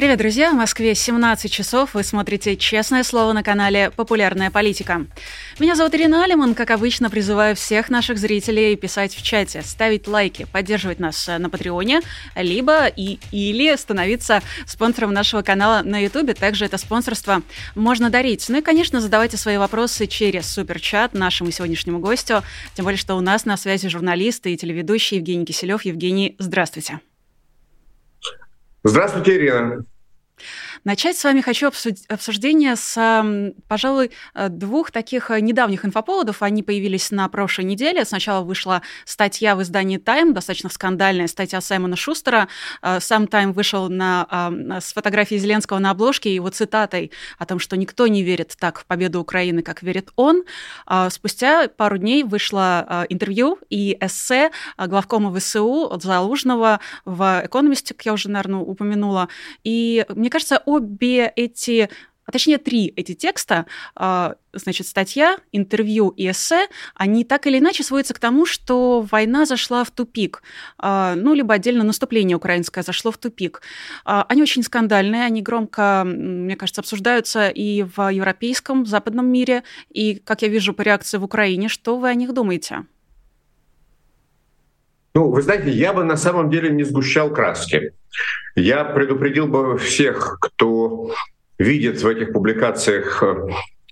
Привет, друзья! В Москве 17 часов. Вы смотрите «Честное слово» на канале «Популярная политика». Меня зовут Ирина Алиман. Как обычно, призываю всех наших зрителей писать в чате, ставить лайки, поддерживать нас э, на Патреоне, либо и, или становиться спонсором нашего канала на Ютубе. Также это спонсорство можно дарить. Ну и, конечно, задавайте свои вопросы через суперчат нашему сегодняшнему гостю. Тем более, что у нас на связи журналисты и телеведущий Евгений Киселев. Евгений, здравствуйте. Здравствуйте, Ирина. Начать с вами хочу обсуждение с, пожалуй, э, двух таких э, недавних инфоповодов. Они появились на прошлой неделе. Сначала вышла статья в издании Time, достаточно скандальная статья Саймона Шустера. Э, сам Time вышел на, с фотографией Зеленского на обложке и его цитатой о том, что никто не верит так в победу Украины, как верит он. Спустя пару дней вышло интервью и эссе главкома ВСУ Залужного в «Экономисте», как я уже, наверное, упомянула. И мне кажется, обе эти а точнее три эти текста, а, значит, статья, интервью и эссе, они так или иначе сводятся к тому, что война зашла в тупик, а, ну, либо отдельно наступление украинское зашло в тупик. А, они очень скандальные, они громко, мне кажется, обсуждаются и в европейском, западном мире, и, как я вижу по реакции в Украине, что вы о них думаете? Ну, вы знаете, я бы на самом деле не сгущал краски. Я предупредил бы всех, кто видит в этих публикациях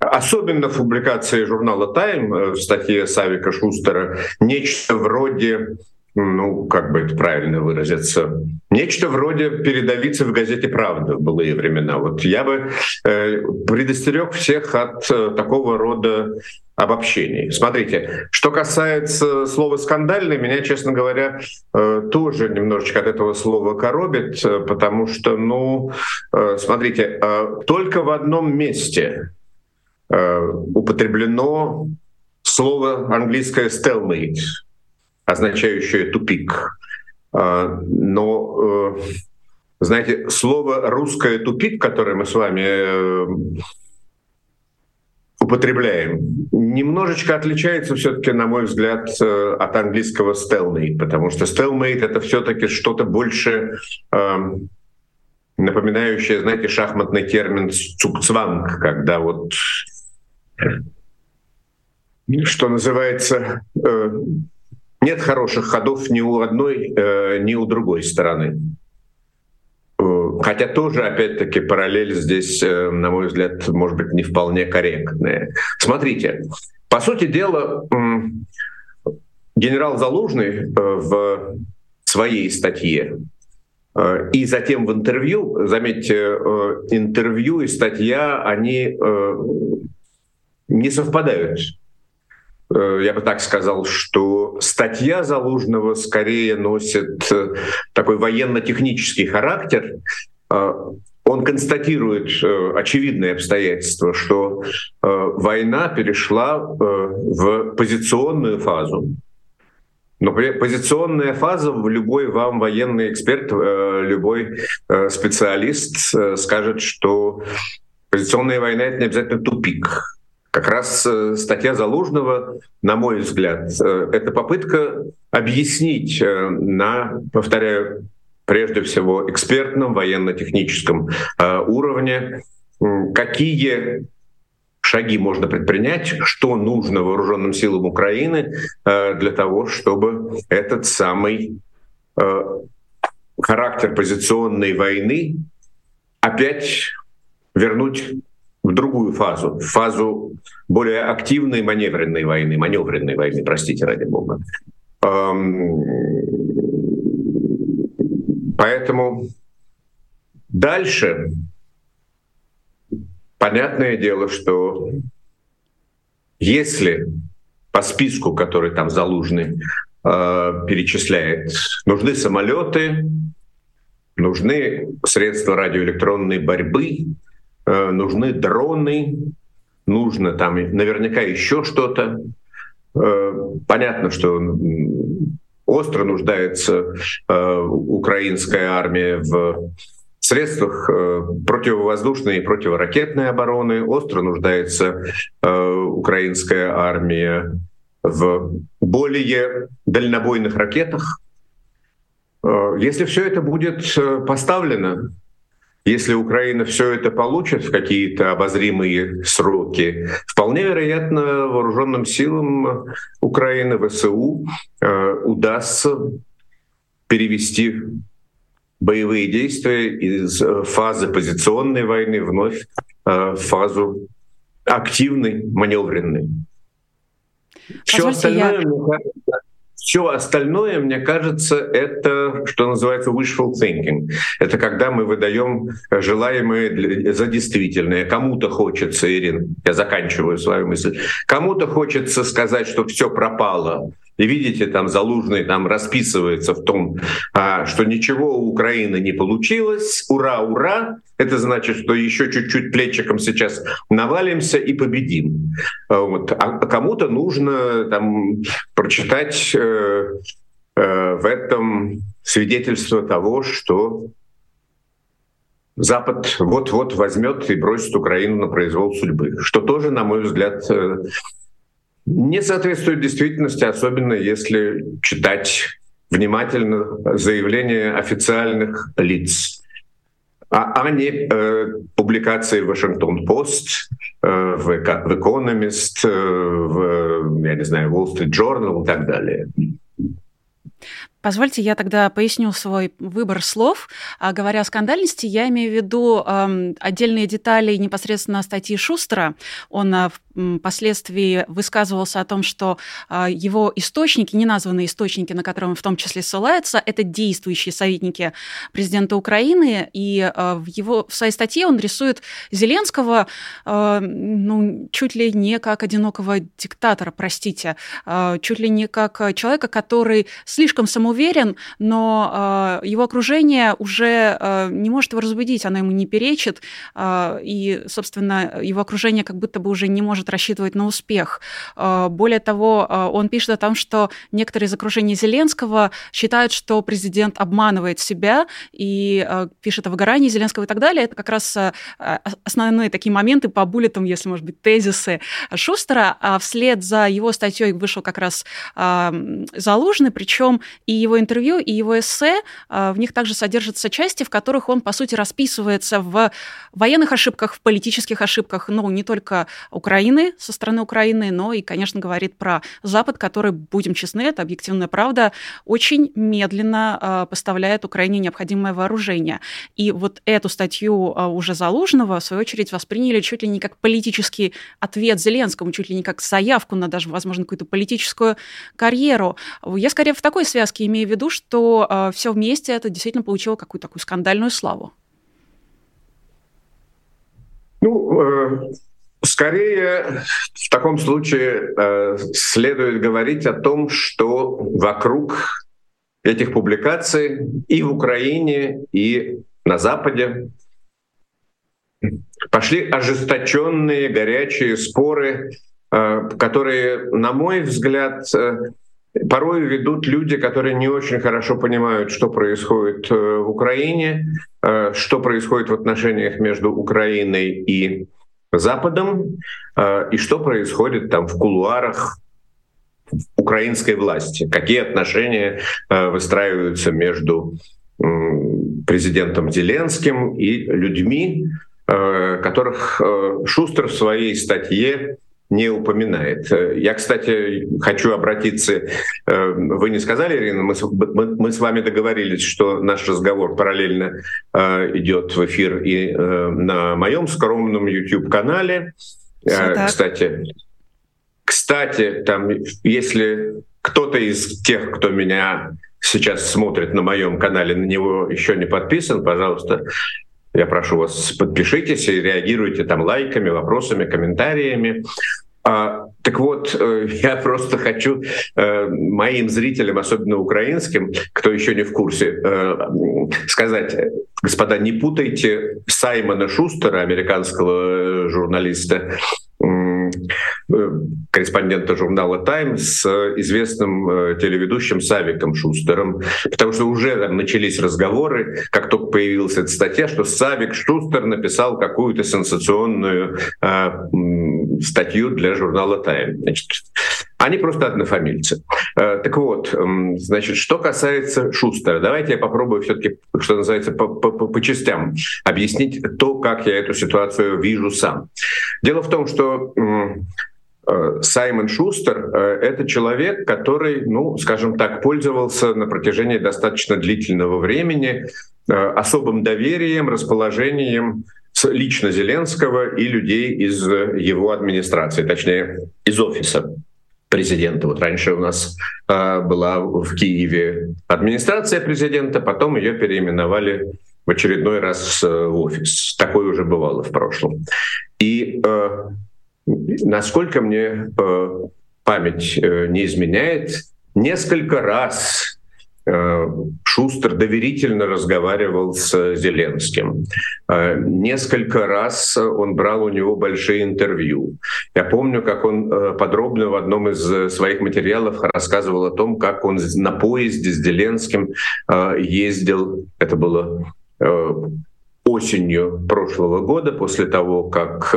особенно в публикации журнала «Тайм» в статье Савика Шустера, нечто вроде ну, как бы это правильно выразиться, нечто вроде передовицы в газете «Правда» в былые времена. Вот я бы э, предостерег всех от э, такого рода обобщений. Смотрите, что касается слова «скандальный», меня, честно говоря, э, тоже немножечко от этого слова коробит, э, потому что, ну, э, смотрите, только в одном месте употреблено слово английское «stalemate», означающее тупик. Но, знаете, слово русское тупик, которое мы с вами употребляем, немножечко отличается все-таки, на мой взгляд, э, от английского stalemate, потому что stalemate это все-таки что-то больше напоминающее, знаете, шахматный термин цукцванг, когда вот что называется нет хороших ходов ни у одной, э, ни у другой стороны. Э, хотя тоже, опять-таки, параллель здесь, э, на мой взгляд, может быть, не вполне корректная. Смотрите, по сути дела, генерал Залужный в своей статье и затем в интервью, заметьте, интервью и статья, они не совпадают Э, я бы так сказал, что статья Залужного скорее носит э, такой военно-технический характер. Э, он констатирует очевидное обстоятельство, что война перешла в позиционную фазу. Но позиционная фаза, любой вам военный эксперт, любой специалист скажет, что позиционная война — это не обязательно тупик как раз э, статья Залужного, на мой взгляд, э, это попытка объяснить э, на, повторяю, прежде всего экспертном, военно-техническом уровне, какие шаги можно предпринять, что нужно вооруженным силам Украины для того, чтобы этот самый характер позиционной войны опять вернуть в другую фазу, в фазу более активной маневренной войны, маневренной войны, простите, ради бога. Поэтому дальше понятное дело, что если по списку, который там Залужный э, перечисляет, нужны самолеты, нужны средства радиоэлектронной борьбы, Э, нужны дроны, нужно там наверняка еще что-то. Э, понятно, что остро нуждается э, украинская армия в средствах э, противовоздушной и противоракетной обороны. Остро нуждается э, украинская армия в более дальнобойных ракетах. Э, если все это будет поставлено, если Украина все это получит в какие-то обозримые сроки, вполне вероятно, вооруженным силам Украины, ВСУ, удастся перевести боевые действия из э, фазы позиционной войны вновь э, в фазу активной, маневренной. Все остальное, я... Все остальное, мне кажется, это, что называется, wishful thinking. Это когда мы выдаем желаемое за действительное. Кому-то хочется, Ирин, я заканчиваю свою мысль, кому-то хочется сказать, что все пропало, и видите, там Залужный там расписывается в том, а, что ничего у Украины не получилось, ура, ура. Это значит, что еще чуть-чуть плечиком сейчас навалимся и победим. А, вот. А кому-то нужно там прочитать э, э, в этом свидетельство того, что Запад вот-вот возьмет и бросит Украину на произвол судьбы, что тоже, на мой взгляд, э, не соответствует действительности, особенно если читать внимательно заявления официальных лиц, а, а не э, публикации Вашингтон-Пост, э, в, в Economist, э, в, я не знаю, Wall Street Journal и так далее. Позвольте, я тогда поясню свой выбор слов. А, говоря о скандальности, я имею в виду э, отдельные детали непосредственно статьи Шустера. Он э, впоследствии высказывался о том, что э, его источники, неназванные источники, на которые он в том числе ссылается, это действующие советники президента Украины. И э, в, его, в своей статье он рисует Зеленского э, ну, чуть ли не как одинокого диктатора, простите, чуть ли не как человека, который слишком самоуверен уверен, но его окружение уже не может его разбудить, оно ему не перечит, и, собственно, его окружение как будто бы уже не может рассчитывать на успех. Э, более того, э, он пишет о том, что некоторые из окружения Зеленского считают, что президент обманывает себя, и э, пишет о выгорании Зеленского и так далее. Это как раз основные такие моменты по буллетам, если, может быть, тезисы Шустера. А вслед за его статьей вышел как раз Залужный, причем и его интервью, и его эссе, в них также содержатся части, в которых он, по сути, расписывается в военных ошибках, в политических ошибках, ну, не только Украины, со стороны Украины, но и, конечно, говорит про Запад, который, будем честны, это объективная правда, очень медленно а, поставляет Украине необходимое вооружение. И вот эту статью а, уже Залужного, в свою очередь, восприняли чуть ли не как политический ответ Зеленскому, чуть ли не как заявку на даже, возможно, какую-то политическую карьеру. Я скорее в такой связке имея в виду, что а, все вместе это действительно получило какую-то такую скандальную славу. Ну, э, скорее в таком случае э, следует говорить о том, что вокруг этих публикаций и в Украине, и на Западе пошли ожесточенные, горячие споры, э, которые, на мой взгляд, э, порой ведут люди, которые не очень хорошо понимают, что происходит э, в Украине, э, что происходит в отношениях между Украиной и Западом, э, и что происходит там в кулуарах украинской власти, какие отношения выстраиваются между президентом Зеленским и людьми, которых Шустер в своей статье не упоминает. Я, кстати, хочу обратиться, э, вы не сказали, Ирина, мы, мы, мы с вами договорились, что наш разговор параллельно э, идет в эфир и э, на моем скромном YouTube-канале. Кстати, кстати, там, если кто-то из тех, кто меня сейчас смотрит на моем канале, на него еще не подписан, пожалуйста, я прошу вас, подпишитесь и реагируйте там лайками, вопросами, комментариями. А, так вот, э, я просто хочу э, моим зрителям, особенно украинским, кто еще не в курсе, э, сказать, господа, не путайте Саймона Шустера, американского журналиста, корреспондента журнала «Тайм» с известным э, телеведущим Савиком Шустером, потому что уже там начались разговоры, как только появилась эта статья, что Савик Шустер написал какую-то сенсационную э, статью для журнала «Тайм». Значит, они просто однофамильцы. Э, так вот, значит, что касается Шустера, давайте я попробую все-таки, что называется, по, по, по частям объяснить то, как я эту ситуацию вижу сам. Дело в том, что э, Саймон Шустер э, — это человек, который, ну, скажем так, пользовался на протяжении достаточно длительного времени особым доверием, расположением лично Зеленского и людей из его администрации, точнее, из офиса президента. Вот раньше у нас э, была в Киеве администрация президента, потом ее переименовали в очередной раз в офис. Такое уже бывало в прошлом. И э, насколько мне э, память э, не изменяет, несколько раз Э, Шустер доверительно разговаривал с Зеленским. Э, несколько раз он брал у него большие интервью. Я помню, как он э, подробно в одном из своих материалов рассказывал о том, как он на поезде с Зеленским ездил. Это было осенью прошлого года, после того, как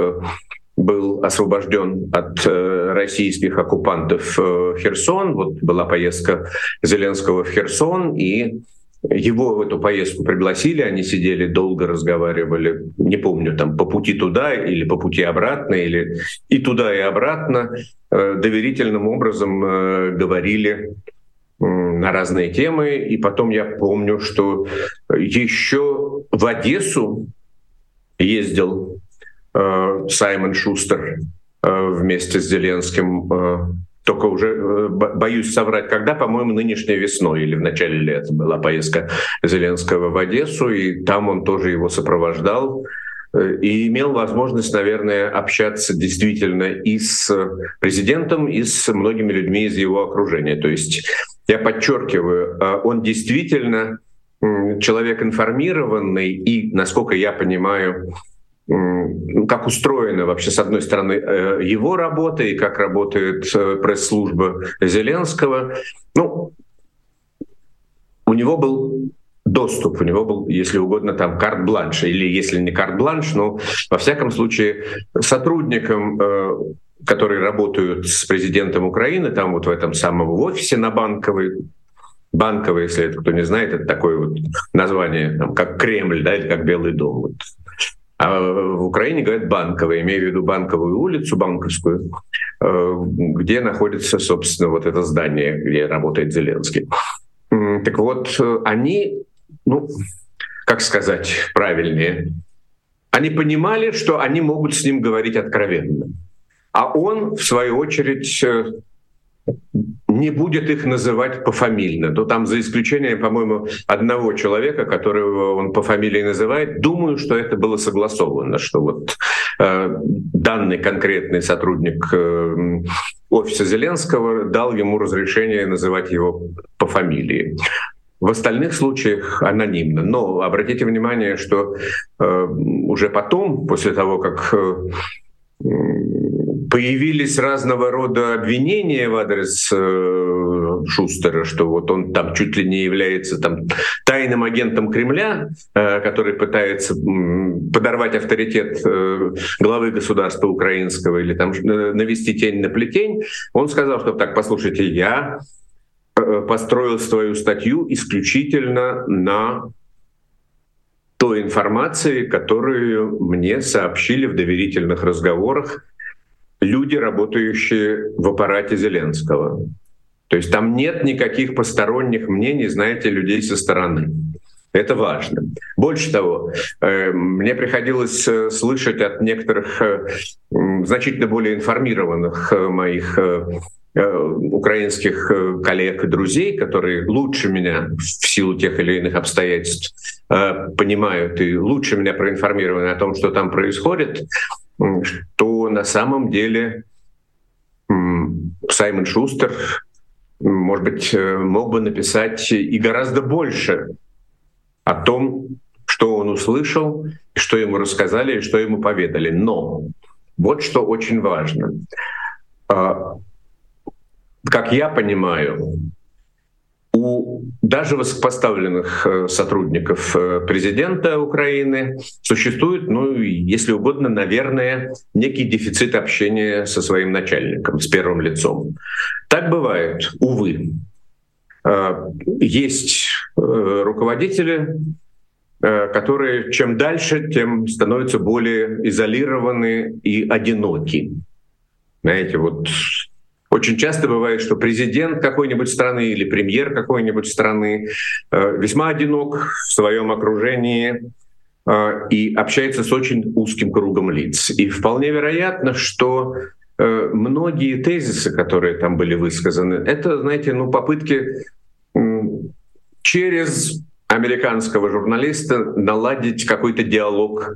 был освобожден от э, российских оккупантов э, Херсон. Вот была поездка Зеленского в Херсон, и его в эту поездку пригласили, они сидели, долго разговаривали, не помню, там по пути туда или по пути обратно, или и туда, и обратно, э, доверительным образом э, говорили на разные темы. И потом я помню, что еще в Одессу ездил Саймон Шустер э, вместе с Зеленским э, только уже боюсь соврать, когда, по-моему, нынешней весной или в начале лета была поездка Зеленского в Одессу, и там он тоже его сопровождал и имел возможность, наверное, общаться действительно и с президентом, и с многими людьми из его окружения. То есть я подчеркиваю, он действительно человек информированный и, насколько я понимаю, как устроена вообще, с одной стороны, э, его работа и как работает э, пресс-служба Зеленского. Ну, у него был доступ, у него был, если угодно, там карт-бланш, или если не карт-бланш, но во всяком случае сотрудникам, э, которые работают с президентом Украины, там вот в этом самом офисе на Банковой, Банковый, если это кто не знает, это такое вот название, там, как Кремль, да, или как Белый дом. Вот а в Украине говорят банковая, имею в виду банковую улицу, банковскую, э, где находится, собственно, вот это здание, где работает Зеленский. Так вот, они, ну, как сказать правильнее, они понимали, что они могут с ним говорить откровенно. А он, в свою очередь, э, не будет их называть пофамильно. То там за исключением, по-моему, одного человека, которого он по фамилии называет, думаю, что это было согласовано, что вот э, данный конкретный сотрудник э, офиса Зеленского дал ему разрешение называть его по фамилии. В остальных случаях анонимно. Но обратите внимание, что э, уже потом, после того, как э, появились разного рода обвинения в адрес э, Шустера, что вот он там чуть ли не является там тайным агентом Кремля, э, который пытается э, подорвать авторитет э, главы государства украинского или там э, навести тень на плетень. Он сказал, что так, послушайте, я э, построил свою статью исключительно на той информации, которую мне сообщили в доверительных разговорах люди, работающие в аппарате Зеленского. То есть там нет никаких посторонних мнений, знаете, людей со стороны. Это важно. Больше того, э, мне приходилось э, слышать от некоторых э, значительно более информированных моих украинских коллег и друзей, которые лучше меня в силу тех или иных обстоятельств понимают и лучше меня проинформированы о том, что там происходит, что на самом деле Саймон Шустер, может быть, э, мог бы написать и гораздо больше о том, что он услышал, что ему рассказали что ему поведали. Но вот что очень важно. как я понимаю, у даже высокопоставленных э, сотрудников э, президента Украины существует, ну, если угодно, наверное, некий дефицит общения со своим начальником, с первым лицом. Так бывает, увы. Э, есть руководители, которые чем дальше, тем становятся более изолированы и одиноки. Знаете, вот очень часто бывает, что президент какой-нибудь страны или премьер какой-нибудь страны э, весьма одинок в своем окружении э, и общается с очень узким кругом лиц. И вполне вероятно, что э, многие тезисы, которые там были высказаны, это, знаете, ну, попытки через американского журналиста наладить какой-то диалог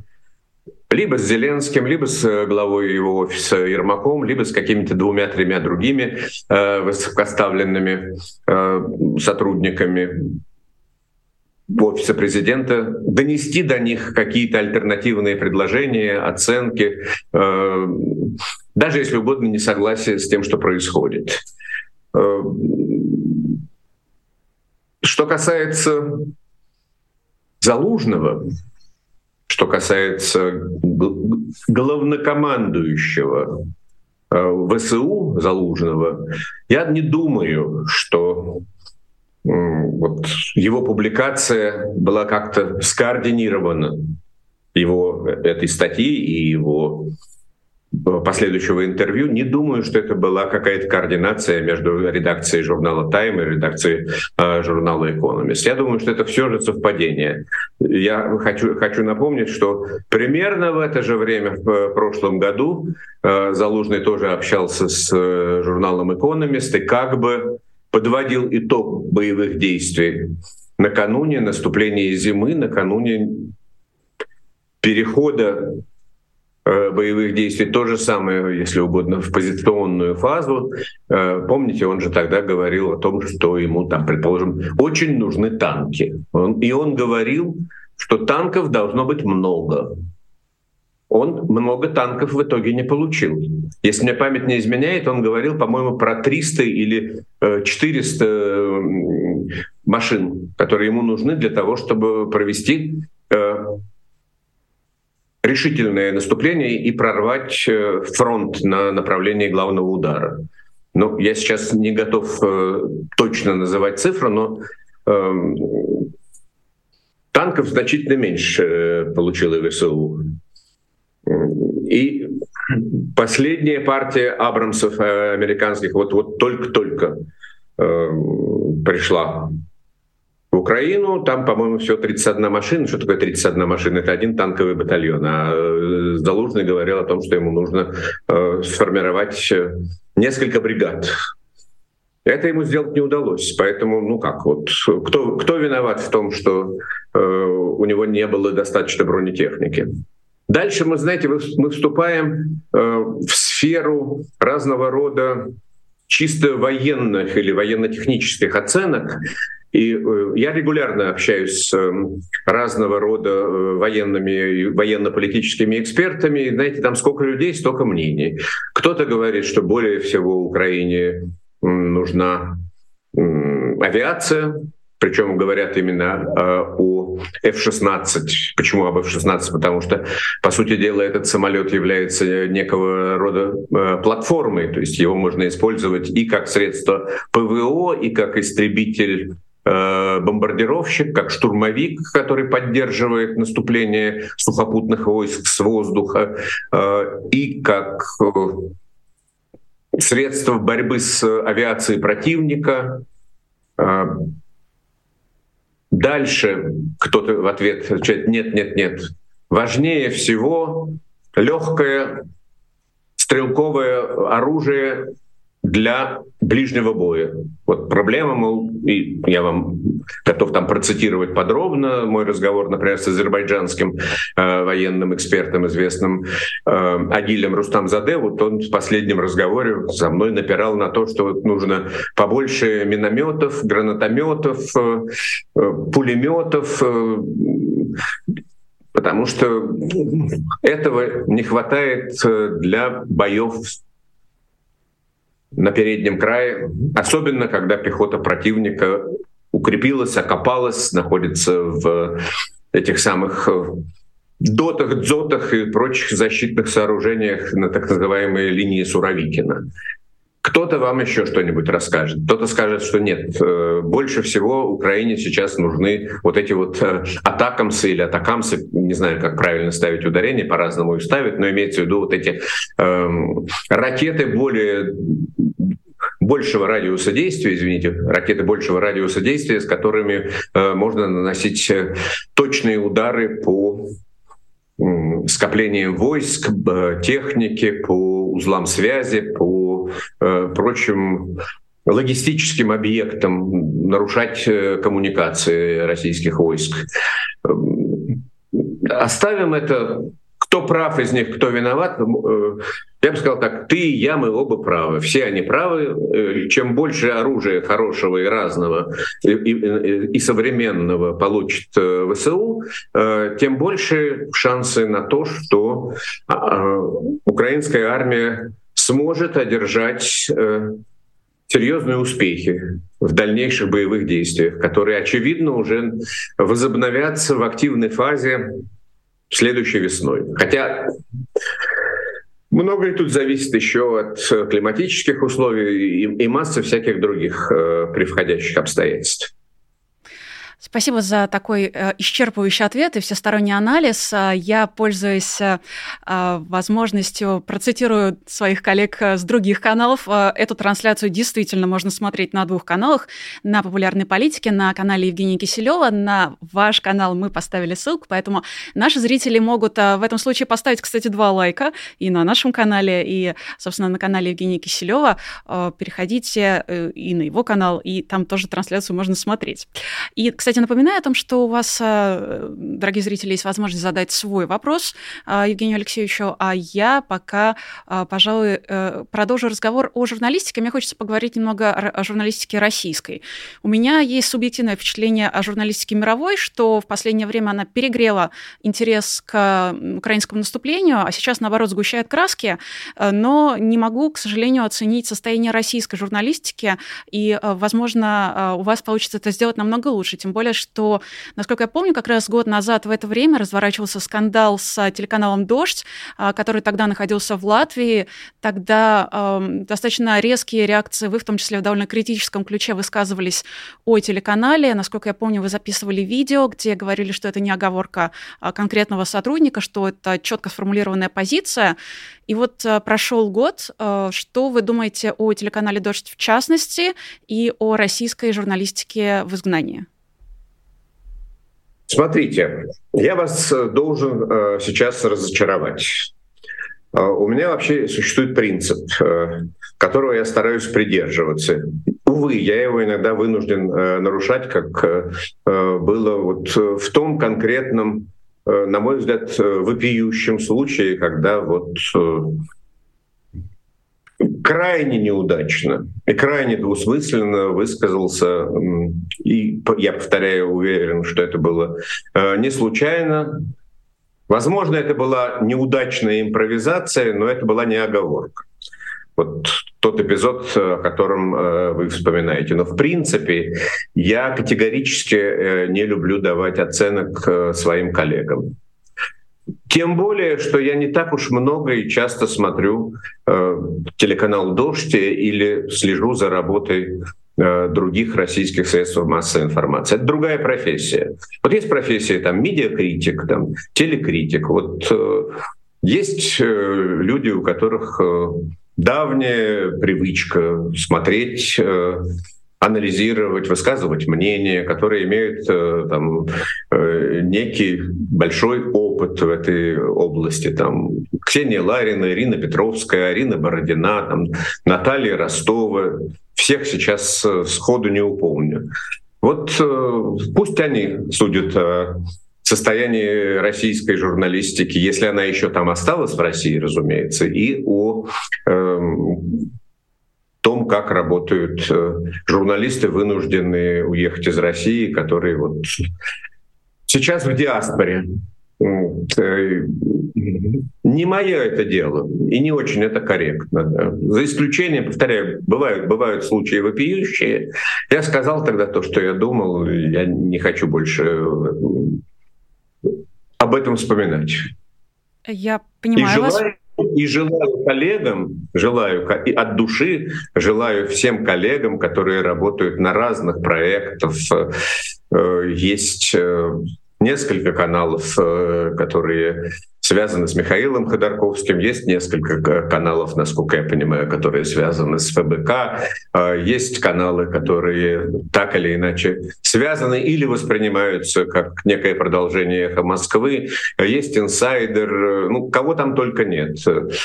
либо с Зеленским, либо с э, главой его офиса Ермаком, либо с какими-то двумя-тремя другими э, высокоставленными э, сотрудниками офиса президента, донести до них какие-то альтернативные предложения, оценки, э, даже если угодно не согласие с тем, что происходит. Э, что касается Залужного, что касается главнокомандующего э, ВСУ Залужного, я не думаю, что вот его публикация была как-то скоординирована его этой статьи и его последующего интервью, не думаю, что это была какая-то координация между редакцией журнала Time и редакцией э, журнала Economist. Я думаю, что это все же совпадение. Я хочу, хочу напомнить, что примерно в это же время, в э, прошлом году, э, Залужный тоже общался с э, журналом Economist и как бы подводил итог боевых действий накануне наступления зимы, накануне перехода Э, боевых действий. То же самое, если угодно, в позиционную фазу. Э, помните, он же тогда говорил о том, что ему там, предположим, очень нужны танки. И он говорил, что танков должно быть много. Он много танков в итоге не получил. Если мне память не изменяет, он говорил, по-моему, про 300 или 400 э, машин, которые ему нужны для того, чтобы провести решительное наступление и прорвать э, фронт на направлении главного удара. Ну, я сейчас не готов э, точно называть цифру, но э, танков значительно меньше э, получила ВСУ. И последняя партия Абрамсов американских вот, вот только-только э, пришла Украину, там, по-моему, все 31 машина. Что такое 31 машина? Это один танковый батальон. А э, Залужный говорил о том, что ему нужно э, сформировать э, несколько бригад. Это ему сделать не удалось. Поэтому, ну как, вот кто, кто виноват в том, что э, у него не было достаточно бронетехники? Дальше мы, знаете, мы вступаем э, в сферу разного рода чисто военных или военно-технических оценок, и э, я регулярно общаюсь с эм, разного рода э, военными, военно-политическими экспертами. И, знаете, там сколько людей, столько мнений. Кто-то говорит, что более всего Украине нужна авиация, причем говорят именно э, о F-16. Почему об F-16? Потому что, по сути дела, этот самолет является некого рода платформой, то есть его можно использовать и как средство ПВО, и как истребитель Э, бомбардировщик, как штурмовик, который поддерживает наступление сухопутных войск с воздуха, э, и как э, средство борьбы с авиацией противника. Дальше кто-то в ответ отвечает «нет, нет, нет». Важнее всего легкое стрелковое оружие для ближнего боя. Вот проблема, мол, и я вам готов там процитировать подробно мой разговор, например, с азербайджанским э, военным экспертом, известным э, Агилем Рустамзаде, вот он в последнем разговоре со мной напирал на то, что вот нужно побольше минометов, гранатометов, э, э, пулеметов, э, потому что этого не хватает э, для боев на переднем крае, особенно когда пехота противника укрепилась, окопалась, находится в этих самых э, дотах, дзотах и прочих защитных сооружениях на так называемой линии Суровикина. Кто-то вам еще что-нибудь расскажет, кто-то скажет, что нет. Э, больше всего Украине сейчас нужны вот эти вот э, атакамсы или атакамсы, не знаю, как правильно ставить ударение, по-разному их ставят, но имеется в виду вот эти э, ракеты более большего радиуса действия, извините, ракеты большего радиуса действия, с которыми э, можно наносить э, точные удары по скоплениям войск, техники, по узлам связи, по э, прочим логистическим объектам, нарушать э, коммуникации российских войск. Оставим это кто прав из них, кто виноват, э, я бы сказал так, ты и я, мы оба правы. Все они правы. Э, чем больше оружия хорошего и разного, и, и, и современного получит э, ВСУ, тем больше шансы на то, что а, украинская армия сможет одержать серьезные успехи в дальнейших боевых действиях, которые, очевидно, уже возобновятся в активной фазе следующей весной. Хотя Многое тут зависит еще от климатических условий и, и массы всяких других э, превходящих обстоятельств. Спасибо за такой э, исчерпывающий ответ и всесторонний анализ. А, я, пользуюсь э, возможностью, процитирую своих коллег э, с других каналов. Эту трансляцию действительно можно смотреть на двух каналах. На популярной политике, на канале Евгения Киселева. На ваш канал мы поставили ссылку, поэтому наши зрители могут в этом случае поставить, кстати, два лайка и на нашем канале, и, собственно, на канале Евгения Киселева. Переходите и на его канал, и там тоже трансляцию можно смотреть. И, кстати, кстати, напоминаю о том, что у вас, э, дорогие зрители, есть возможность задать свой вопрос э, Евгению Алексеевичу, а я пока, э, пожалуй, продолжу разговор о журналистике. Мне хочется поговорить немного о журналистике российской. У меня есть субъективное впечатление о журналистике мировой, что в последнее время она перегрела интерес к украинскому наступлению, а сейчас, наоборот, сгущает краски, но не могу, к сожалению, оценить состояние российской журналистики, и, возможно, у вас получится это сделать намного лучше, тем более что, насколько я помню, как раз год назад в это время разворачивался скандал с телеканалом «Дождь», а, который тогда находился в Латвии. Тогда э, достаточно резкие реакции, вы в том числе в довольно критическом ключе высказывались о телеканале. Насколько я помню, вы записывали видео, где говорили, что это не оговорка а, конкретного сотрудника, что это четко сформулированная позиция. И вот прошел год. Что вы думаете о телеканале «Дождь» в частности и о российской журналистике в изгнании? Смотрите, я вас э, должен э, сейчас разочаровать. Э, у меня вообще существует принцип, которого я стараюсь придерживаться. Увы, я его иногда вынужден нарушать, как было вот в том конкретном, на мой взгляд, вопиющем случае, когда вот крайне неудачно и крайне двусмысленно высказался, и я повторяю, уверен, что это было э, не случайно. Возможно, это была неудачная импровизация, но это была не оговорка. Вот тот эпизод, о котором э, вы вспоминаете. Но в принципе я категорически э, не люблю давать оценок своим коллегам. Тем более, что я не так уж много и часто смотрю э, телеканал «Дождь» или слежу за работой э, других российских средств массовой информации. Это другая профессия. Вот есть профессия там медиакритик, там телекритик. Вот э, есть э, люди, у которых э, давняя привычка смотреть э, анализировать, высказывать мнения, которые имеют э, там, э, некий большой опыт в этой области. Там, Ксения Ларина, Ирина Петровская, Арина Бородина, там, Наталья Ростова. Всех сейчас э, сходу не упомню. Вот пусть они судят о состоянии российской журналистики, если она еще там осталась в России, разумеется, и о э, том, как работают э, журналисты, вынужденные уехать из России, которые вот сейчас в диаспоре. Э, не мое это дело, и не очень это корректно. Да. За исключением, повторяю, бывают, бывают случаи вопиющие. Я сказал тогда то, что я думал, я не хочу больше э, об этом вспоминать. Я понимаю и желаю, вас. И желаю коллегам, желаю от души, желаю всем коллегам, которые работают на разных проектах. Э, есть несколько каналов, э, которые связаны с Михаилом Ходорковским, есть несколько каналов, насколько я понимаю, которые связаны с ФБК, э, есть каналы, которые так или иначе связаны или воспринимаются как некое продолжение эхо Москвы, есть инсайдер, э, ну, кого там только нет.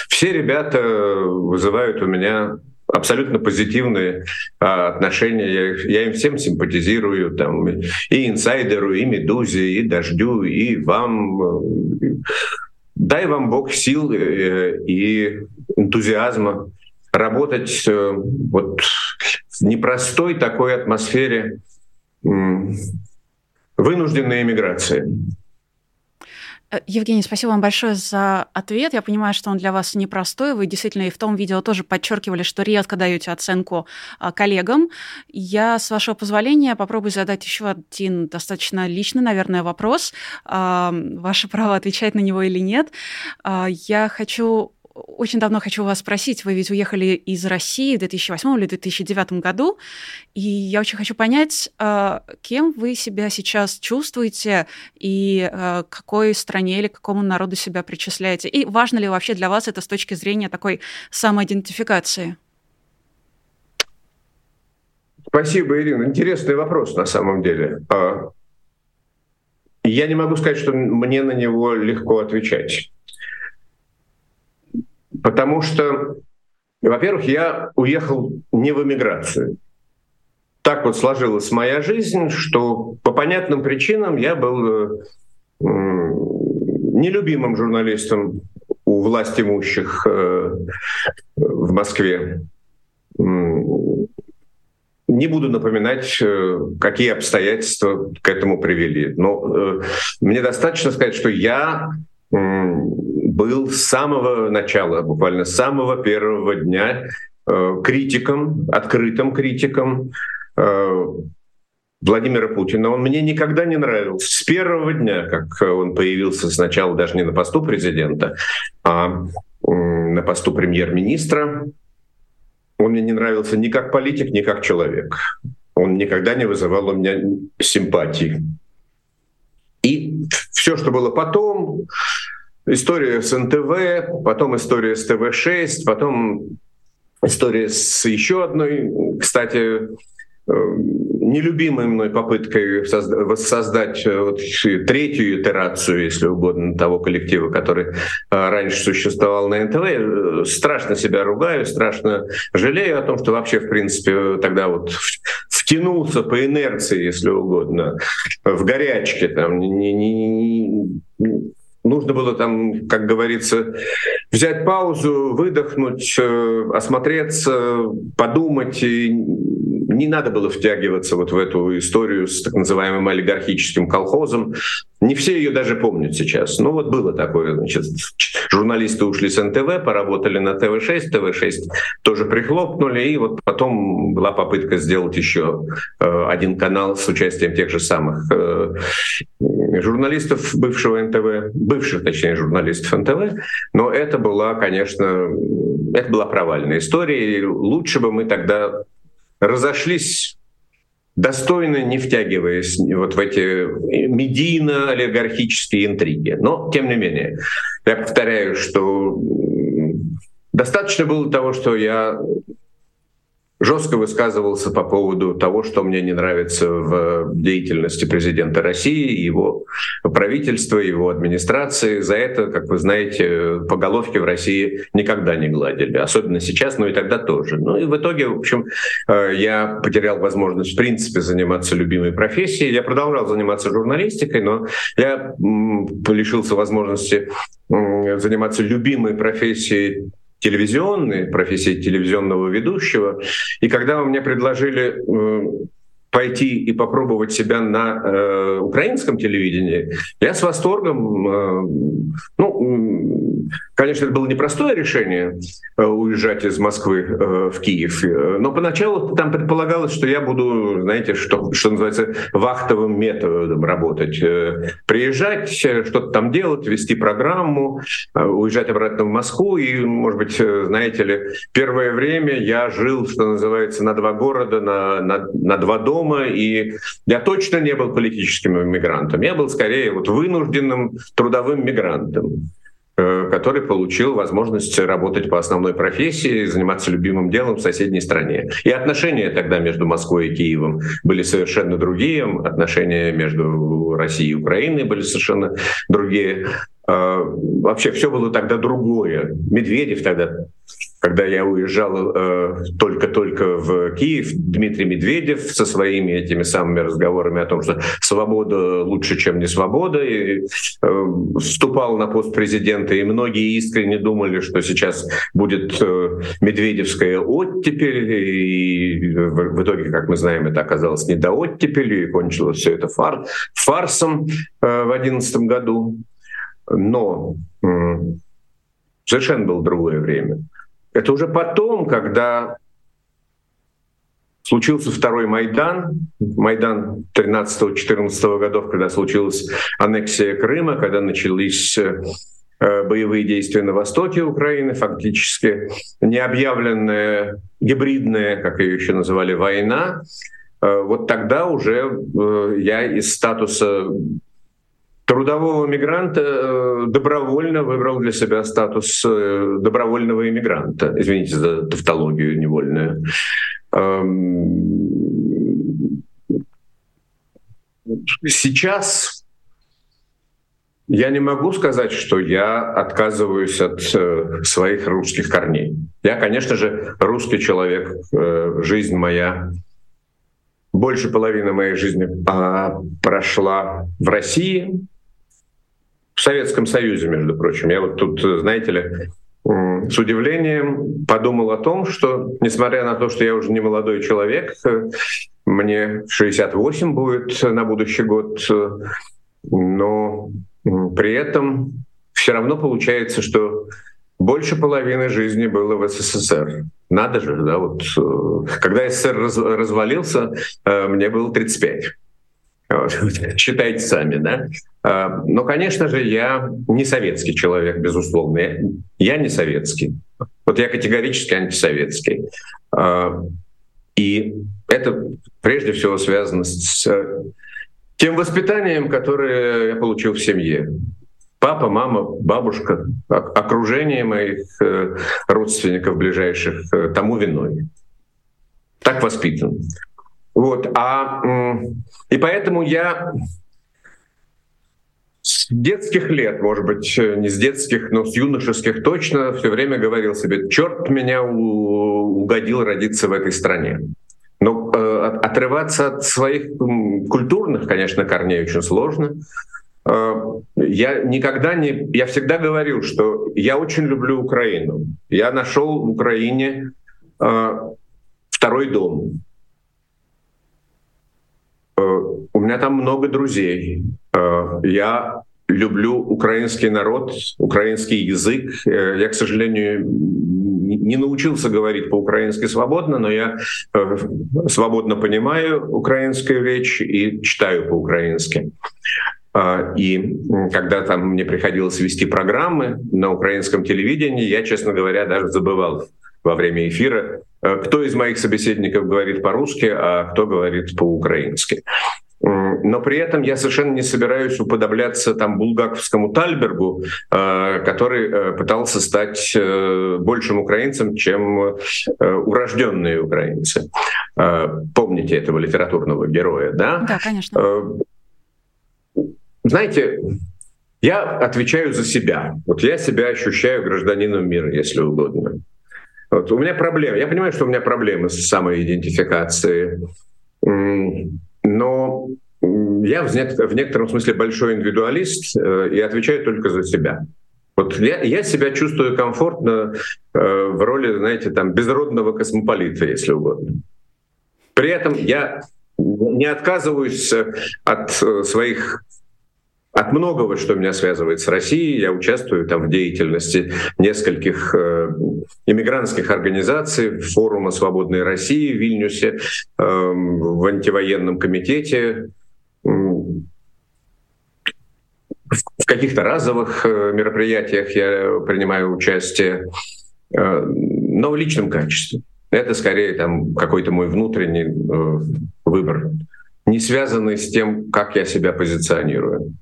Все ребята вызывают у меня абсолютно позитивные а, отношения. Я, я им всем симпатизирую, там, и инсайдеру, и Медузе, и Дождю, и вам. Дай вам Бог сил э, и энтузиазма работать э, вот в непростой такой атмосфере вынужденной эмиграции. Э, Евгений, спасибо вам большое за ответ. Я понимаю, что он для вас непростой. Вы действительно и в том видео тоже подчеркивали, что редко даете оценку а, коллегам. Я, с вашего позволения, попробую задать еще один достаточно личный, наверное, вопрос. Ваше право отвечать на него или нет. А, я хочу очень давно хочу вас спросить. Вы ведь уехали из России в 2008 или 2009 году, и я очень хочу понять, а, кем вы себя сейчас чувствуете и а, какой стране или какому народу себя причисляете. И важно ли вообще для вас это с точки зрения такой самоидентификации? Спасибо, Ирина. Интересный вопрос на самом деле. А, я не могу сказать, что мне на него легко отвечать. Потому что, во-первых, я уехал не в эмиграцию. Так вот сложилась моя жизнь, что по понятным причинам я был э, нелюбимым журналистом у власть имущих э, в Москве. Не буду напоминать, э, какие обстоятельства к этому привели. Но мне достаточно сказать, что я был с самого начала, буквально с самого первого дня э, критиком, открытым критиком э, Владимира Путина. Он мне никогда не нравился. С первого дня, как он появился сначала даже не на посту президента, а на посту премьер-министра, он мне не нравился ни как политик, ни как человек. Он никогда не вызывал у меня симпатии. И все, что было потом, история с НТВ, потом история с ТВ-6, потом история с еще одной, кстати, э, нелюбимой мной попыткой воссоздать э, вот третью итерацию, если угодно, того коллектива, который э, раньше существовал на НТВ. Страшно себя ругаю, страшно жалею о том, что вообще, в принципе, тогда вот втянулся по инерции, если угодно, в горячке. Там, не, не, нужно было там, как говорится, взять паузу, выдохнуть, э, осмотреться, подумать. И не надо было втягиваться вот в эту историю с так называемым олигархическим колхозом. Не все ее даже помнят сейчас. Ну вот было такое, значит, журналисты ушли с НТВ, поработали на ТВ-6, ТВ-6 тоже прихлопнули, и вот потом была попытка сделать еще э, один канал с участием тех же самых э, журналистов бывшего НТВ, бывших, точнее, журналистов НТВ, но это была, конечно, это была провальная история, и лучше бы мы тогда разошлись достойно не втягиваясь вот в эти медийно-олигархические интриги. Но, тем не менее, я повторяю, что достаточно было того, что я жестко высказывался по поводу того, что мне не нравится в деятельности президента России, его правительства, его администрации. За это, как вы знаете, по головке в России никогда не гладили, особенно сейчас, но и тогда тоже. Ну и в итоге, в общем, э, я потерял возможность в принципе заниматься любимой профессией. Я продолжал заниматься журналистикой, но я лишился возможности заниматься любимой профессией телевизионной, профессии телевизионного ведущего. И когда вы мне предложили э, пойти и попробовать себя на э, украинском телевидении, я с восторгом, э, ну, конечно, это было непростое решение э, уезжать из Москвы э, в Киев, э, но поначалу там предполагалось, что я буду, знаете, что, что называется, вахтовым методом работать. Э, приезжать, что-то там делать, вести программу, э, уезжать обратно в Москву, и, может быть, э, знаете ли, первое время я жил, что называется, на два города, на, на, на два дома, дома, и я точно не был политическим иммигрантом. Я был скорее вот вынужденным трудовым мигрантом э, который получил возможность работать по основной профессии, заниматься любимым делом в соседней стране. И отношения тогда между Москвой и Киевом были совершенно другие, отношения между Россией и Украиной были совершенно другие. Э, вообще все было тогда другое. Медведев тогда когда я уезжал э, только-только в Киев, Дмитрий Медведев со своими этими самыми разговорами о том, что свобода лучше, чем не свобода, и, э, вступал на пост президента, и многие искренне думали, что сейчас будет э, медведевская оттепель, и в, в итоге, как мы знаем, это оказалось не до оттепели, и кончилось все это фар, фарсом э, в 2011 году. Но э, совершенно было другое время. Это уже потом, когда случился второй Майдан, Майдан 13-14 годов, когда случилась аннексия Крыма, когда начались э, боевые действия на востоке Украины, фактически необъявленная гибридная, как ее еще называли, война, э, вот тогда уже э, я из статуса трудового мигранта э, добровольно выбрал для себя статус э, добровольного иммигранта. Извините за тавтологию невольную. Эм, сейчас я не могу сказать, что я отказываюсь от э, своих русских корней. Я, конечно же, русский человек. Жизнь моя больше половины моей жизни а, прошла в России, в Советском Союзе, между прочим. Я вот тут, знаете ли, с удивлением подумал о том, что, несмотря на то, что я уже не молодой человек, мне 68 будет на будущий год, но при этом все равно получается, что больше половины жизни было в СССР. Надо же, да, вот когда СССР развалился, э, мне было 35. Считайте сами, да? А, но, конечно же, я не советский человек, безусловно. Я не советский. Вот я категорически антисоветский. А, и это прежде всего связано с тем воспитанием, которое я получил в семье. Папа, мама, бабушка, окружение моих э, родственников ближайших э, тому виной. Так воспитан. Вот, а, и поэтому я с детских лет, может быть, не с детских, но с юношеских точно, все время говорил себе, черт меня угодил родиться в этой стране. Но э, отрываться от своих культурных, конечно, корней очень сложно. Э, я никогда не, я всегда говорил, что я очень люблю Украину. Я нашел в Украине э, второй дом. Э, у меня там много друзей. Э, я люблю украинский народ, украинский язык. Э, я, к сожалению, не научился говорить по-украински свободно, но я свободно понимаю украинскую речь и читаю по-украински. И когда там мне приходилось вести программы на украинском телевидении, я, честно говоря, даже забывал во время эфира, кто из моих собеседников говорит по-русски, а кто говорит по-украински. Но при этом я совершенно не собираюсь уподобляться там булгаковскому Тальбергу, э, который э, пытался стать большим украинцем, чем урожденные украинцы. Помните этого литературного героя, да? Да, конечно. Знаете, я отвечаю за себя. Вот я себя ощущаю гражданином мира, если угодно. Вот. У меня проблемы. Я понимаю, что у меня проблемы с самоидентификацией. Но я в, некотором смысле большой индивидуалист э, и отвечаю только за себя. Вот я, я себя чувствую комфортно э, в роли, знаете, там безродного космополита, если угодно. При этом я не отказываюсь от своих от многого, что меня связывает с Россией. Я участвую там в деятельности нескольких э, иммигрантских организаций, форума «Свободной России» в Вильнюсе, э, в антивоенном комитете, в каких-то разовых э, мероприятиях я принимаю участие, э, но в личном качестве. Это скорее там какой-то мой внутренний выбор, не связанный с тем, как я себя позиционирую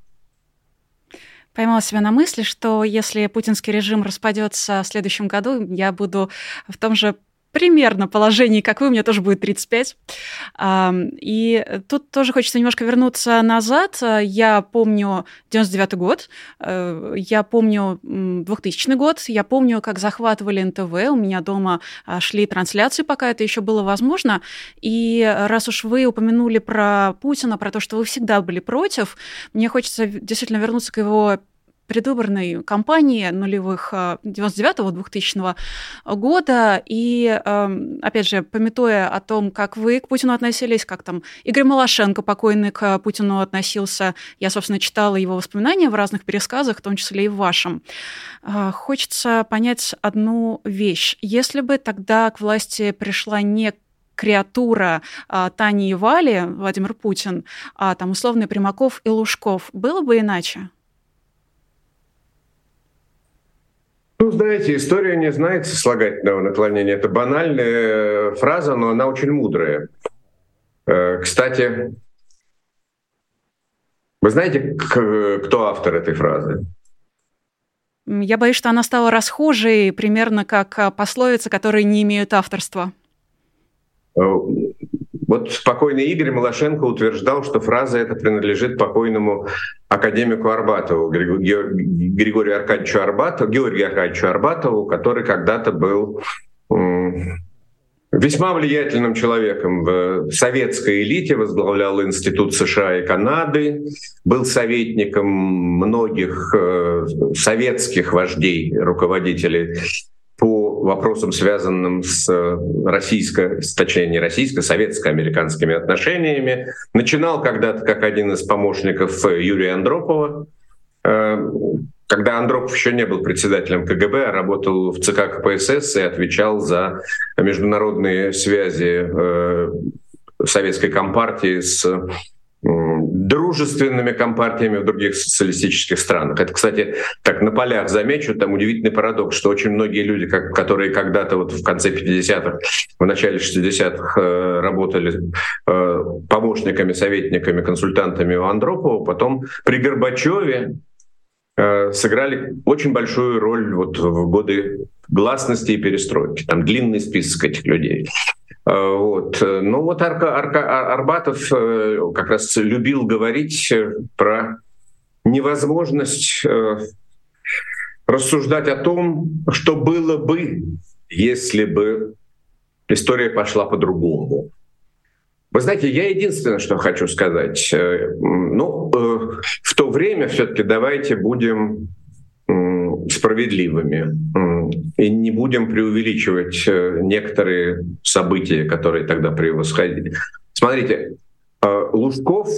поймала себя на мысли, что если путинский режим распадется в следующем году, я буду в том же примерно положении, как вы, мне тоже будет 35. И тут тоже хочется немножко вернуться назад. Я помню 99 год, э, я помню 2000 год, я помню, как захватывали НТВ, у меня дома а, шли трансляции, пока это еще было возможно. И раз уж вы упомянули про Путина, про то, что вы всегда были против, мне хочется действительно вернуться к его предвыборной кампании нулевых 99-2000 э, года. И, эм, опять же, пометуя о том, как вы к Путину относились, как там Игорь Малашенко, покойный, к Путину относился, я, собственно, читала его воспоминания в разных пересказах, в том числе и в вашем. Э, хочется понять одну вещь. Если бы тогда к власти пришла не креатура а, Тани и Вали, Владимир Путин, а там условный Примаков и Лужков, было бы иначе? Ну, знаете, история не знает сослагательного наклонения. Это банальная фраза, но она очень мудрая. Э, кстати, вы знаете, кто автор этой фразы? Я боюсь, что она стала расхожей, примерно как а, пословицы, которые не имеют авторства. Э, вот покойный Игорь Малашенко утверждал, что фраза эта принадлежит покойному академику Арбатову, Григорию Аркадьевичу Арбатову, Георгию Аркадьевичу Арбатову, который когда-то был весьма влиятельным человеком в советской элите, возглавлял Институт США и Канады, был советником многих э, советских вождей, руководителей вопросам, связанным с э, российско, точнее не российско, советско-американскими отношениями. Начинал когда-то как один из помощников э, Юрия Андропова, э, когда Андропов еще не был председателем КГБ, а работал в ЦК КПСС и отвечал за международные связи советской компартии с дружественными компартиями в других социалистических странах. Это, кстати, так на полях замечу, там удивительный парадокс, что очень многие люди, как, которые когда-то вот в конце 50-х, в начале 60-х э, работали э, помощниками, советниками, консультантами у Андропова, потом при Горбачеве э, сыграли очень большую роль вот в годы гласности и перестройки. Там длинный список этих людей. Э, вот. Ну вот Арка, Арка, Арбатов э, как раз любил говорить про невозможность э, рассуждать о том, что было бы, если бы история пошла по-другому. Вы знаете, я единственное, что хочу сказать. Ну, в то время все-таки давайте будем справедливыми и не будем преувеличивать э, некоторые события, которые тогда превосходили. Смотрите, э, Лужков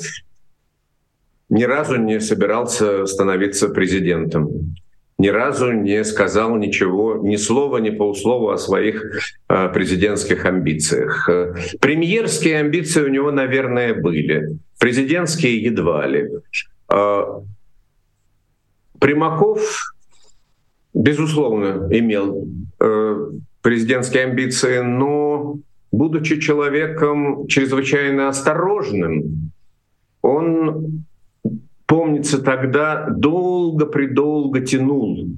ни разу не собирался становиться президентом, ни разу не сказал ничего, ни слова, ни полслова о своих э, президентских амбициях. Премьерские амбиции у него, наверное, были, президентские едва ли. Примаков безусловно, имел э, президентские амбиции, но, будучи человеком чрезвычайно осторожным, он, помнится, тогда долго-предолго тянул,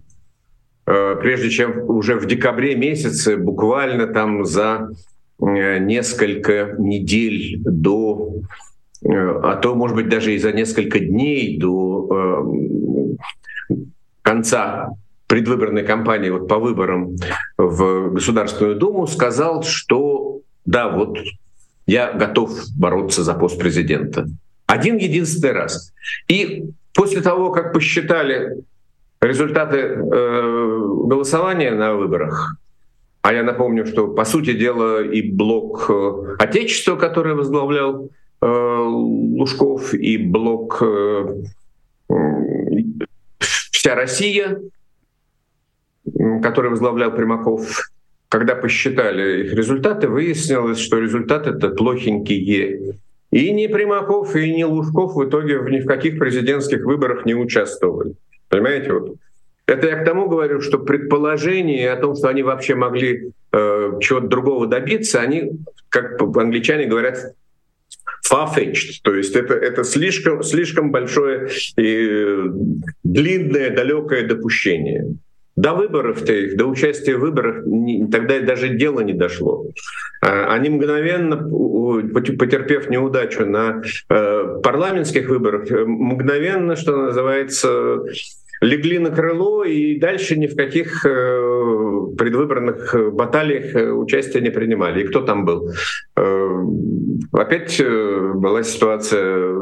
э, прежде чем уже в декабре месяце, буквально там за э, несколько недель до, э, а то, может быть, даже и за несколько дней до э, конца предвыборной кампании вот по выборам в Государственную Думу сказал, что да, вот я готов бороться за пост президента. Один единственный раз. И после того, как посчитали результаты э, голосования на выборах, а я напомню, что по сути дела и блок э, Отечества, который возглавлял э, Лужков и блок «Вся Россия», который возглавлял Примаков, когда посчитали их результаты, выяснилось, что результаты это плохенькие. И ни Примаков, и ни Лужков в итоге ни в каких президентских выборах не участвовали. Понимаете, вот это я к тому говорю, что предположение о том, что они вообще могли э, чего-то другого добиться, они, как англичане говорят, far-fetched, то есть это, это слишком, слишком большое и длинное, далекое допущение. До выборов-то их, до участия в выборах не, тогда даже дело не дошло. А, они мгновенно, потерпев неудачу на э, парламентских выборах, э, мгновенно, что называется, легли на крыло и дальше ни в каких э, предвыборных баталиях э, участия не принимали. И кто там был? Э, опять была ситуация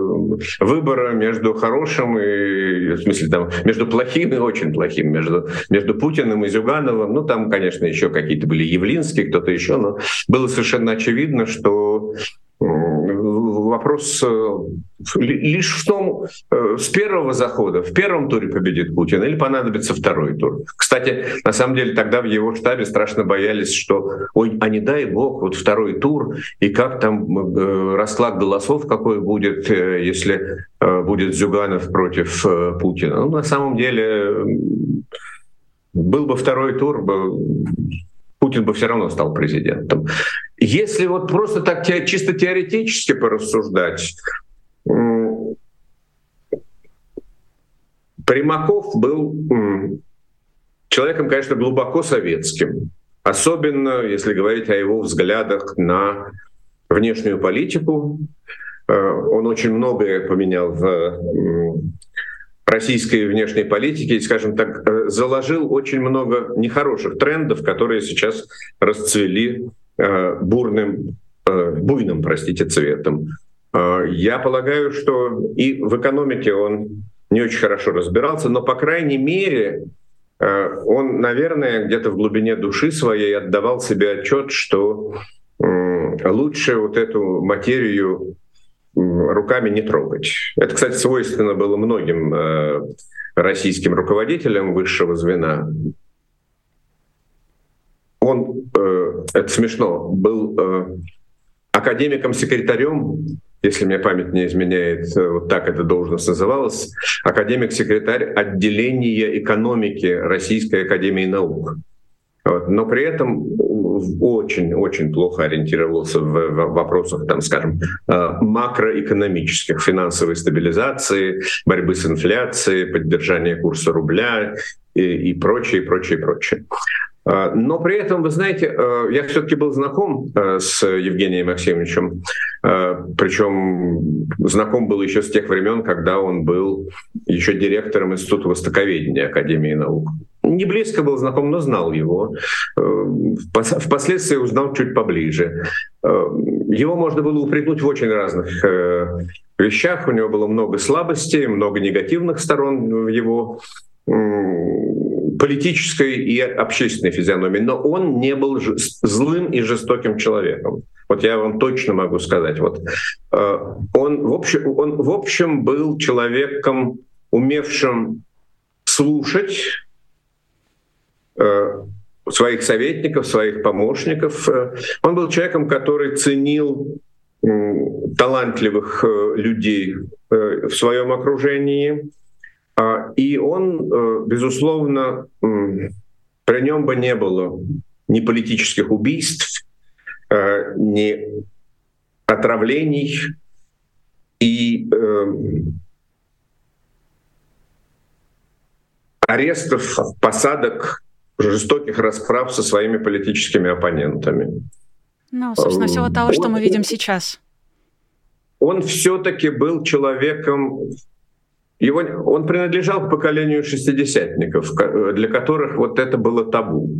выбора между хорошим и, в смысле, там, между плохим и очень плохим, между, между Путиным и Зюгановым. Ну, там, конечно, еще какие-то были Явлинские, кто-то еще, но было совершенно очевидно, что вопрос э, лишь в том, э, с первого захода, в первом туре победит Путин или понадобится второй тур. Кстати, на самом деле тогда в его штабе страшно боялись, что, ой, а не дай бог, вот второй тур, и как там э, расклад голосов какой будет, если будет Зюганов против Путина. Ну, на самом деле, был бы второй тур, Путин бы все равно стал президентом. Если вот просто так чисто теоретически порассуждать, Примаков был человеком, конечно, глубоко советским, особенно если говорить о его взглядах на внешнюю политику. Э, он очень многое поменял в российской внешней политики и, скажем так, э, заложил очень много нехороших трендов, которые сейчас расцвели бурным, э, буйным, простите, цветом. Я полагаю, что и в экономике он не очень хорошо разбирался, но, по крайней мере, он, наверное, где-то в глубине души своей отдавал себе отчет, что лучше вот эту материю руками не трогать. Это, кстати, свойственно было многим э, российским руководителям высшего звена. Он, э, это смешно, был э, академиком-секретарем, если мне память не изменяет, вот так это должность называлась, академик-секретарь отделения экономики Российской Академии Наук. Вот. Но при этом очень-очень плохо ориентировался в, в вопросах, там, скажем, э, макроэкономических, финансовой стабилизации, борьбы с инфляцией, поддержания курса рубля и, и прочее, прочее, прочее. Э, но при этом, вы знаете, э, я все-таки был знаком с Евгением Максимовичем, причем знаком был еще с тех времен, когда он был еще директором Института востоковедения Академии наук не близко был знаком, но знал его. Э, впоследствии узнал чуть поближе. Э, его можно было упрекнуть в очень разных э, вещах. У него было много слабостей, много негативных сторон в его политической и общественной физиономии, но он не был злым и жестоким человеком. Вот я вам точно могу сказать. Вот он в общем, он в общем был человеком, умевшим слушать, Э, своих советников, своих помощников. Э, он был человеком, который ценил талантливых э, людей в своем окружении. А, и он, безусловно, при нем бы не было ни политических убийств, ни отравлений и арестов, посадок жестоких расправ со своими политическими оппонентами. Ну, собственно, всего того, он, что мы видим сейчас. Он все-таки был человеком, его, он принадлежал к поколению шестидесятников, для которых вот это было табу.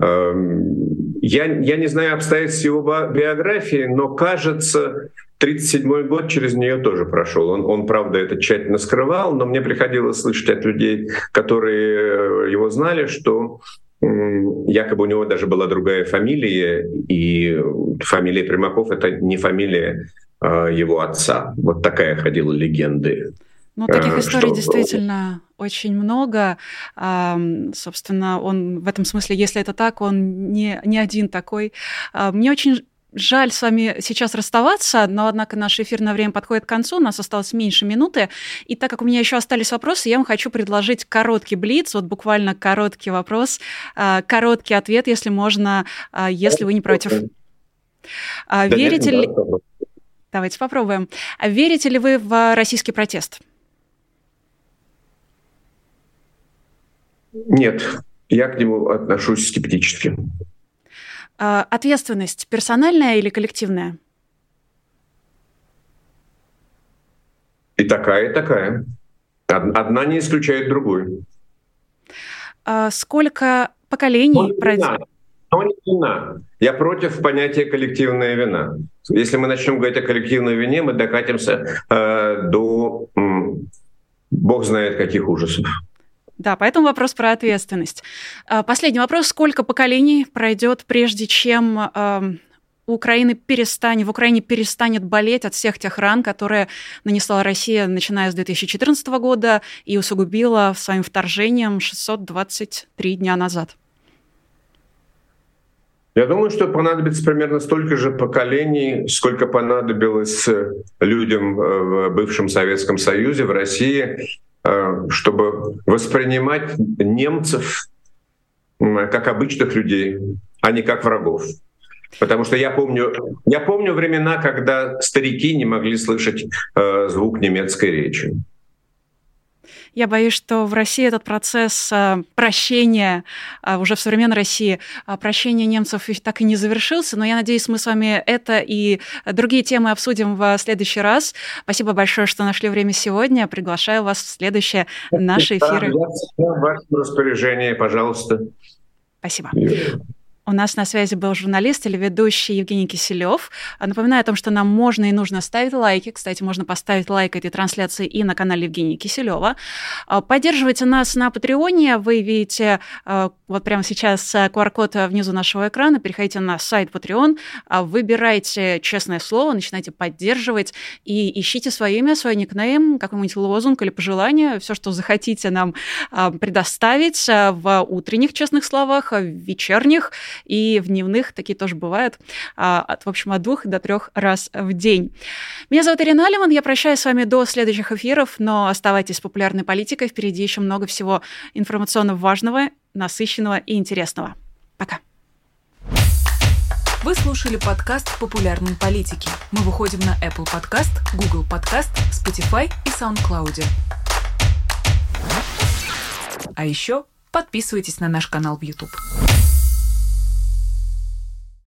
Эм, я, я не знаю обстоятельств его биографии, но кажется, 1937 год через нее тоже прошел. Он, он, правда, это тщательно скрывал, но мне приходилось слышать от людей, которые э, его знали, что якобы у него даже была другая фамилия, и фамилия Примаков — это не фамилия его отца. Вот такая ходила легенда. Ну, таких историй что... действительно очень много. Собственно, он в этом смысле, если это так, он не, не один такой. Мне очень Жаль с вами сейчас расставаться, но, однако, наше эфирное время подходит к концу, у нас осталось меньше минуты. И так как у меня еще остались вопросы, я вам хочу предложить короткий блиц, вот буквально короткий вопрос, а, короткий ответ, если можно, а, если вы не против. А, да Верите нет, ли... Давайте попробуем. Верите ли вы в российский протест? Нет, я к нему отношусь скептически. А, ответственность персональная или коллективная? И такая, и такая. Одна не исключает другую. А сколько поколений пройдет? Но не вина. Я против понятия коллективная вина. Если мы начнем говорить о коллективной вине, мы докатимся э, до э, бог знает каких ужасов. Да, поэтому вопрос про ответственность. А, последний вопрос. Сколько поколений пройдет, прежде чем у Украины перестанет, в Украине перестанет болеть от всех тех ран, которые нанесла Россия, начиная с 2014 года и усугубила своим вторжением 623 дня назад? Я думаю, что понадобится примерно столько же поколений, сколько понадобилось людям в бывшем Советском Союзе, в России, Э, чтобы воспринимать немцев как обычных людей, а не как врагов. Потому что я помню, я помню времена, когда старики не могли слышать э, звук немецкой речи. Я боюсь, что в России этот процесс а, прощения, а, уже в современной России, а, прощения немцев так и не завершился, но я надеюсь, мы с вами это и другие темы обсудим в следующий раз. Спасибо большое, что нашли время сегодня. Приглашаю вас в следующие наши эфиры. Да, в вашем распоряжении, пожалуйста. Спасибо. У нас на связи был журналист или ведущий Евгений Киселев. Напоминаю о том, что нам можно и нужно ставить лайки. Кстати, можно поставить лайк этой трансляции и на канале Евгения Киселева. А, поддерживайте нас на Патреоне. Вы видите а, вот прямо сейчас QR-код внизу нашего экрана. Переходите на сайт Patreon, а, выбирайте честное слово, начинайте поддерживать и ищите свое имя, свой никнейм, какой-нибудь лозунг или пожелание, все, что захотите нам предоставить в утренних честных словах, в вечерних и в дневных такие тоже бывают, а, от, в общем, от двух до трех раз в день. Меня зовут Ирина Алиман, я прощаюсь с вами до следующих эфиров, но оставайтесь с популярной политикой, впереди еще много всего информационно важного, насыщенного и интересного. Пока. Вы слушали подкаст «Популярные политики». Мы выходим на Apple Podcast, Google Podcast, Spotify и SoundCloud. А еще подписывайтесь на наш канал в YouTube.